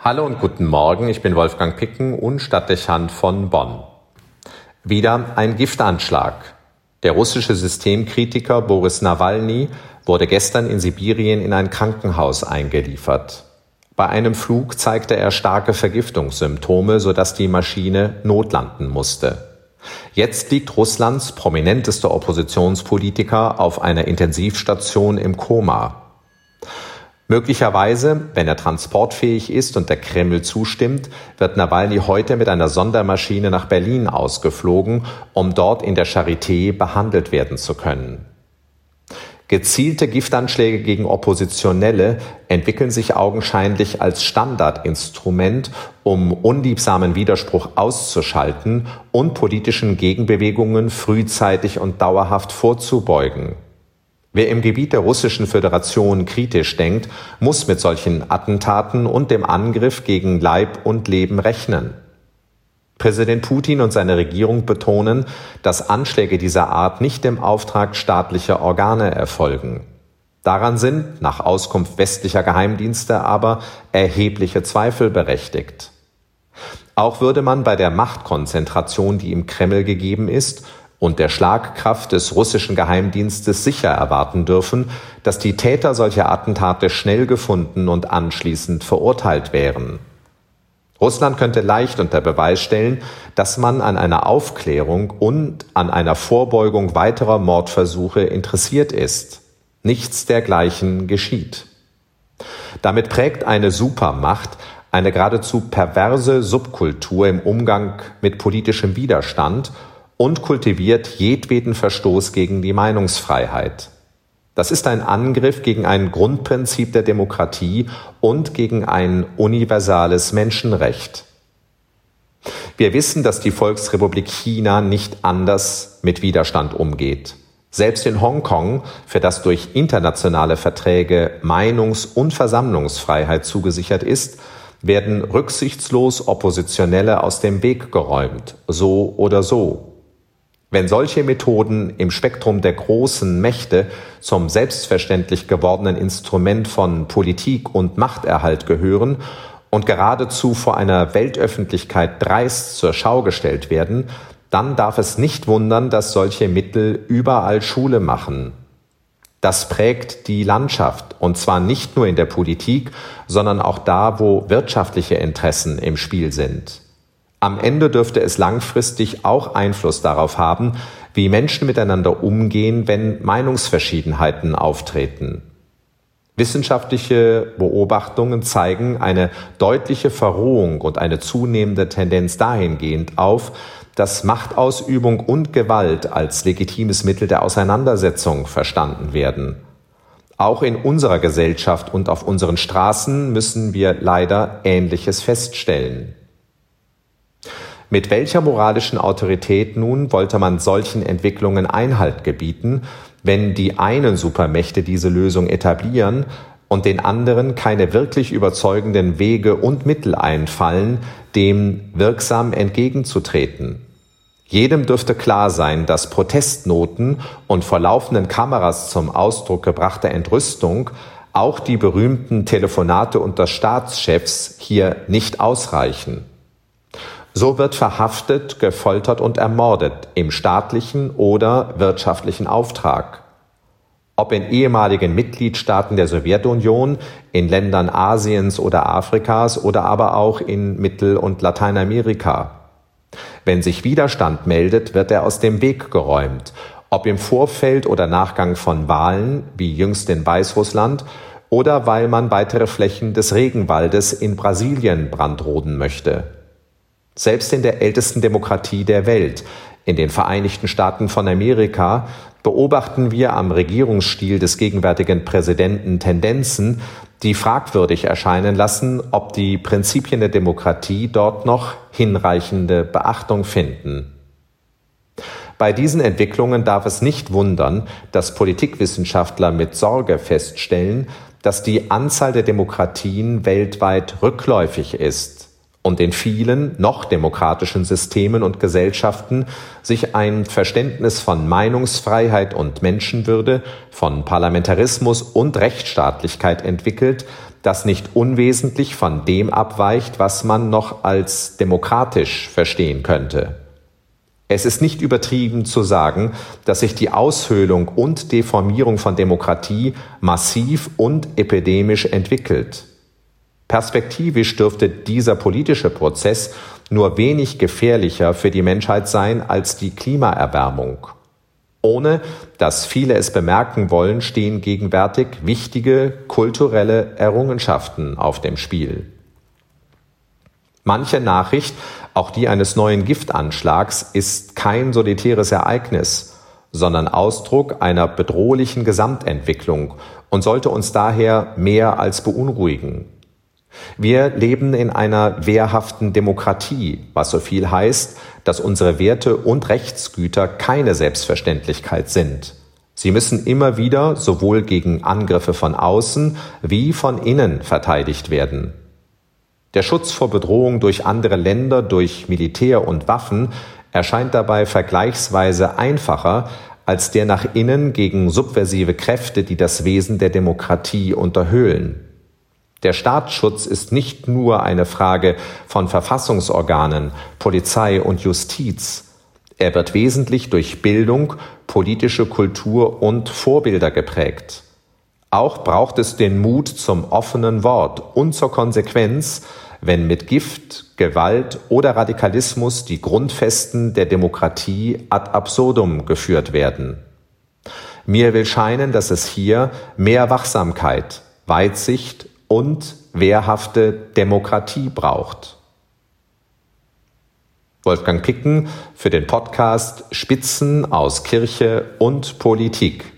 Hallo und guten Morgen, ich bin Wolfgang Picken und Stadtdechant von Bonn. Wieder ein Giftanschlag. Der russische Systemkritiker Boris Nawalny wurde gestern in Sibirien in ein Krankenhaus eingeliefert. Bei einem Flug zeigte er starke Vergiftungssymptome, sodass die Maschine notlanden musste. Jetzt liegt Russlands prominentester Oppositionspolitiker auf einer Intensivstation im Koma. Möglicherweise, wenn er transportfähig ist und der Kreml zustimmt, wird Nawalny heute mit einer Sondermaschine nach Berlin ausgeflogen, um dort in der Charité behandelt werden zu können. Gezielte Giftanschläge gegen Oppositionelle entwickeln sich augenscheinlich als Standardinstrument, um unliebsamen Widerspruch auszuschalten und politischen Gegenbewegungen frühzeitig und dauerhaft vorzubeugen. Wer im Gebiet der Russischen Föderation kritisch denkt, muss mit solchen Attentaten und dem Angriff gegen Leib und Leben rechnen. Präsident Putin und seine Regierung betonen, dass Anschläge dieser Art nicht im Auftrag staatlicher Organe erfolgen. Daran sind, nach Auskunft westlicher Geheimdienste, aber erhebliche Zweifel berechtigt. Auch würde man bei der Machtkonzentration, die im Kreml gegeben ist, und der Schlagkraft des russischen Geheimdienstes sicher erwarten dürfen, dass die Täter solcher Attentate schnell gefunden und anschließend verurteilt wären. Russland könnte leicht unter Beweis stellen, dass man an einer Aufklärung und an einer Vorbeugung weiterer Mordversuche interessiert ist. Nichts dergleichen geschieht. Damit prägt eine Supermacht eine geradezu perverse Subkultur im Umgang mit politischem Widerstand und kultiviert jedweden Verstoß gegen die Meinungsfreiheit. Das ist ein Angriff gegen ein Grundprinzip der Demokratie und gegen ein universales Menschenrecht. Wir wissen, dass die Volksrepublik China nicht anders mit Widerstand umgeht. Selbst in Hongkong, für das durch internationale Verträge Meinungs- und Versammlungsfreiheit zugesichert ist, werden rücksichtslos Oppositionelle aus dem Weg geräumt, so oder so. Wenn solche Methoden im Spektrum der großen Mächte zum selbstverständlich gewordenen Instrument von Politik und Machterhalt gehören und geradezu vor einer Weltöffentlichkeit dreist zur Schau gestellt werden, dann darf es nicht wundern, dass solche Mittel überall Schule machen. Das prägt die Landschaft, und zwar nicht nur in der Politik, sondern auch da, wo wirtschaftliche Interessen im Spiel sind. Am Ende dürfte es langfristig auch Einfluss darauf haben, wie Menschen miteinander umgehen, wenn Meinungsverschiedenheiten auftreten. Wissenschaftliche Beobachtungen zeigen eine deutliche Verrohung und eine zunehmende Tendenz dahingehend auf, dass Machtausübung und Gewalt als legitimes Mittel der Auseinandersetzung verstanden werden. Auch in unserer Gesellschaft und auf unseren Straßen müssen wir leider Ähnliches feststellen. Mit welcher moralischen Autorität nun wollte man solchen Entwicklungen Einhalt gebieten, wenn die einen Supermächte diese Lösung etablieren und den anderen keine wirklich überzeugenden Wege und Mittel einfallen, dem wirksam entgegenzutreten? Jedem dürfte klar sein, dass Protestnoten und vor laufenden Kameras zum Ausdruck gebrachte Entrüstung auch die berühmten Telefonate unter Staatschefs hier nicht ausreichen. So wird verhaftet, gefoltert und ermordet im staatlichen oder wirtschaftlichen Auftrag. Ob in ehemaligen Mitgliedstaaten der Sowjetunion, in Ländern Asiens oder Afrikas oder aber auch in Mittel- und Lateinamerika. Wenn sich Widerstand meldet, wird er aus dem Weg geräumt, ob im Vorfeld oder Nachgang von Wahlen, wie jüngst in Weißrussland, oder weil man weitere Flächen des Regenwaldes in Brasilien brandroden möchte. Selbst in der ältesten Demokratie der Welt, in den Vereinigten Staaten von Amerika, beobachten wir am Regierungsstil des gegenwärtigen Präsidenten Tendenzen, die fragwürdig erscheinen lassen, ob die Prinzipien der Demokratie dort noch hinreichende Beachtung finden. Bei diesen Entwicklungen darf es nicht wundern, dass Politikwissenschaftler mit Sorge feststellen, dass die Anzahl der Demokratien weltweit rückläufig ist und in vielen noch demokratischen Systemen und Gesellschaften sich ein Verständnis von Meinungsfreiheit und Menschenwürde, von Parlamentarismus und Rechtsstaatlichkeit entwickelt, das nicht unwesentlich von dem abweicht, was man noch als demokratisch verstehen könnte. Es ist nicht übertrieben zu sagen, dass sich die Aushöhlung und Deformierung von Demokratie massiv und epidemisch entwickelt. Perspektivisch dürfte dieser politische Prozess nur wenig gefährlicher für die Menschheit sein als die Klimaerwärmung. Ohne dass viele es bemerken wollen, stehen gegenwärtig wichtige kulturelle Errungenschaften auf dem Spiel. Manche Nachricht, auch die eines neuen Giftanschlags, ist kein solitäres Ereignis, sondern Ausdruck einer bedrohlichen Gesamtentwicklung und sollte uns daher mehr als beunruhigen. Wir leben in einer wehrhaften Demokratie, was so viel heißt, dass unsere Werte und Rechtsgüter keine Selbstverständlichkeit sind. Sie müssen immer wieder sowohl gegen Angriffe von außen wie von innen verteidigt werden. Der Schutz vor Bedrohung durch andere Länder, durch Militär und Waffen erscheint dabei vergleichsweise einfacher als der nach innen gegen subversive Kräfte, die das Wesen der Demokratie unterhöhlen. Der Staatsschutz ist nicht nur eine Frage von Verfassungsorganen, Polizei und Justiz. Er wird wesentlich durch Bildung, politische Kultur und Vorbilder geprägt. Auch braucht es den Mut zum offenen Wort und zur Konsequenz, wenn mit Gift, Gewalt oder Radikalismus die Grundfesten der Demokratie ad absurdum geführt werden. Mir will scheinen, dass es hier mehr Wachsamkeit, Weitsicht und wehrhafte Demokratie braucht. Wolfgang Picken für den Podcast Spitzen aus Kirche und Politik.